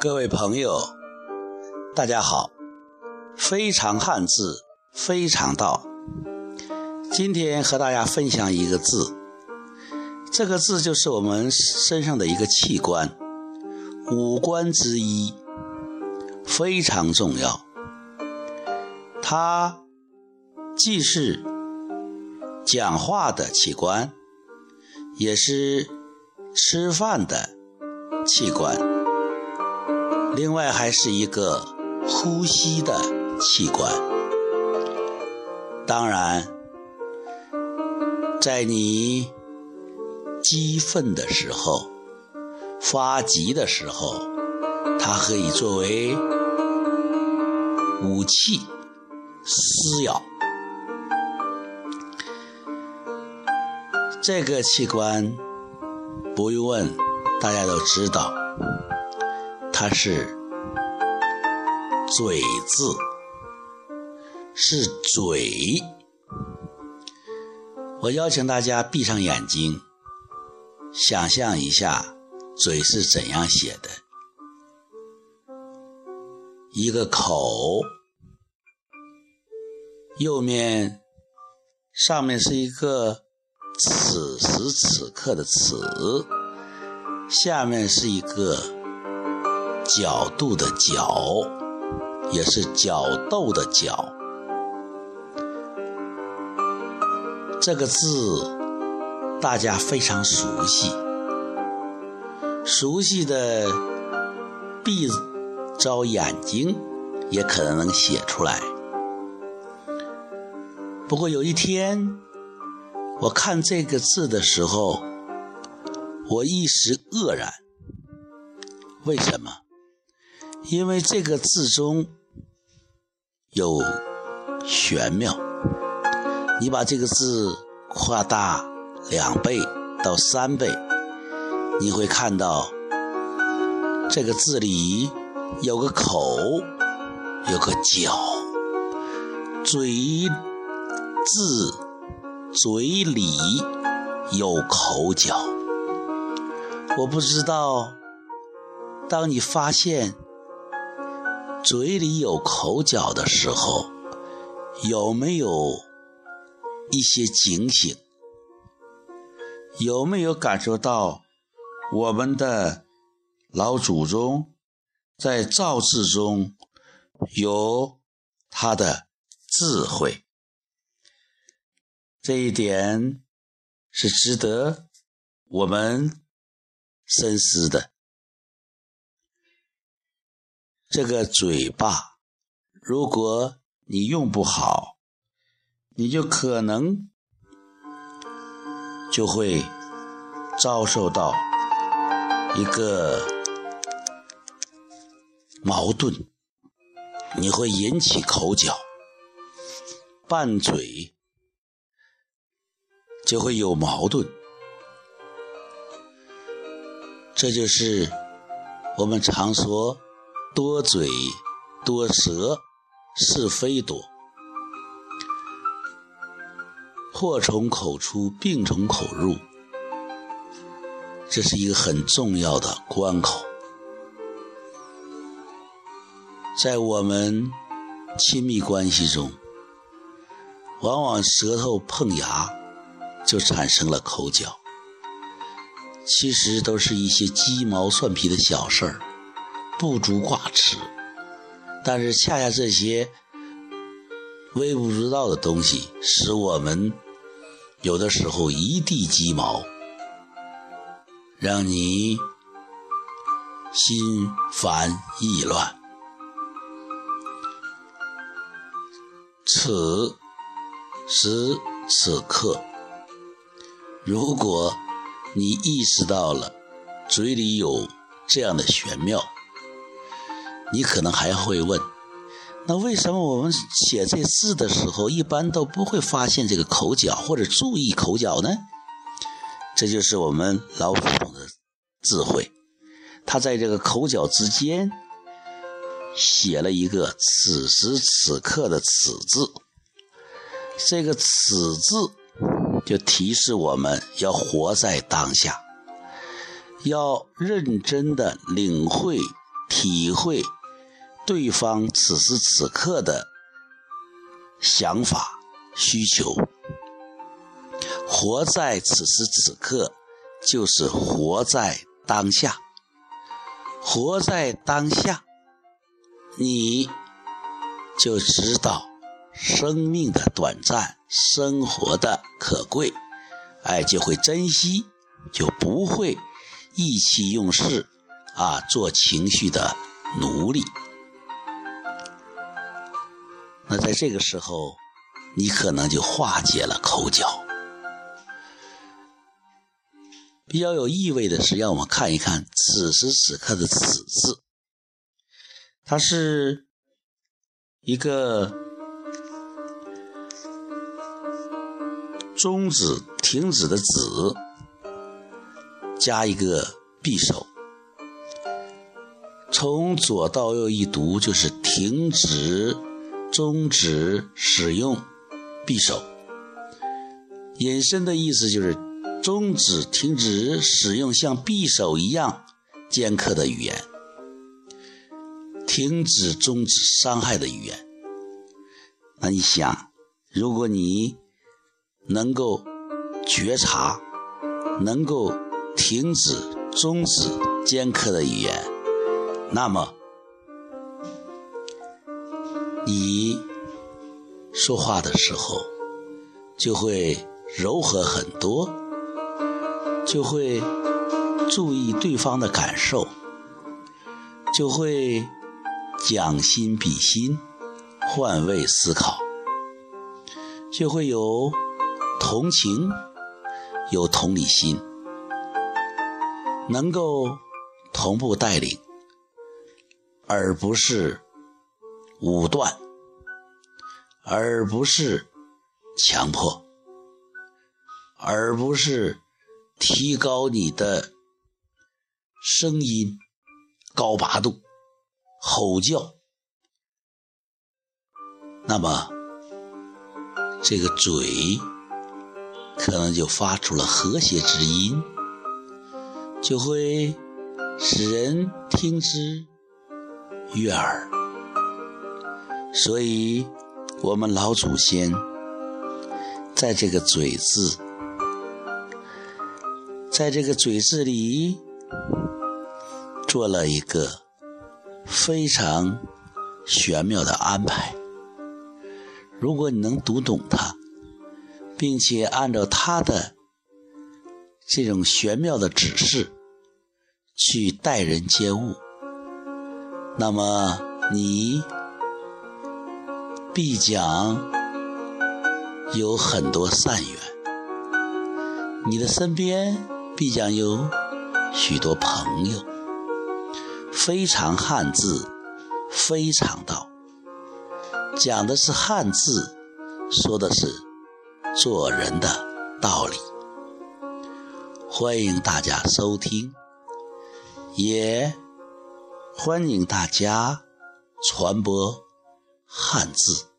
各位朋友，大家好！非常汉字，非常道。今天和大家分享一个字，这个字就是我们身上的一个器官，五官之一，非常重要。它既是讲话的器官，也是吃饭的器官，另外还是一个呼吸的器官。当然，在你激愤的时候、发急的时候，它可以作为武器。撕咬这个器官，不用问，大家都知道，它是嘴字，是嘴。我邀请大家闭上眼睛，想象一下嘴是怎样写的，一个口。右面上面是一个此时此刻的“此”，下面是一个角度的“角”，也是角斗的“角”。这个字大家非常熟悉，熟悉的闭着眼睛也可能能写出来。不过有一天，我看这个字的时候，我一时愕然。为什么？因为这个字中有玄妙。你把这个字扩大两倍到三倍，你会看到这个字里有个口，有个角，嘴。字嘴里有口角，我不知道，当你发现嘴里有口角的时候，有没有一些警醒？有没有感受到我们的老祖宗在造字中有他的智慧？这一点是值得我们深思的。这个嘴巴，如果你用不好，你就可能就会遭受到一个矛盾，你会引起口角、拌嘴。就会有矛盾，这就是我们常说“多嘴多舌，是非多”，祸从口出，病从口入，这是一个很重要的关口，在我们亲密关系中，往往舌头碰牙。就产生了口角，其实都是一些鸡毛蒜皮的小事儿，不足挂齿。但是恰恰这些微不足道的东西，使我们有的时候一地鸡毛，让你心烦意乱。此时此刻。如果你意识到了嘴里有这样的玄妙，你可能还会问：那为什么我们写这字的时候，一般都不会发现这个口角或者注意口角呢？这就是我们老祖宗的智慧，他在这个口角之间写了一个此时此刻的“此”字，这个“此”字。就提示我们要活在当下，要认真的领会、体会对方此时此刻的想法、需求。活在此时此刻，就是活在当下。活在当下，你就知道生命的短暂，生活的可贵，哎，就会珍惜，就不会意气用事啊，做情绪的奴隶。那在这个时候，你可能就化解了口角。比较有意味的是，让我们看一看此时此刻的“此”字，它是一个终止、停止的“止”，加一个匕首。从左到右一读，就是停止、终止使用匕首，引申的意思就是。终止、停止使用像匕首一样尖刻的语言，停止、终止伤害的语言。那你想，如果你能够觉察，能够停止、终止尖刻的语言，那么你说话的时候就会柔和很多。就会注意对方的感受，就会将心比心，换位思考，就会有同情，有同理心，能够同步带领，而不是武断，而不是强迫，而不是。提高你的声音高八度，吼叫，那么这个嘴可能就发出了和谐之音，就会使人听之悦耳。所以，我们老祖先在这个“嘴”字。在这个“嘴”字里，做了一个非常玄妙的安排。如果你能读懂它，并且按照他的这种玄妙的指示去待人接物，那么你必将有很多善缘。你的身边。必将有许多朋友。非常汉字，非常道，讲的是汉字，说的是做人的道理。欢迎大家收听，也欢迎大家传播汉字。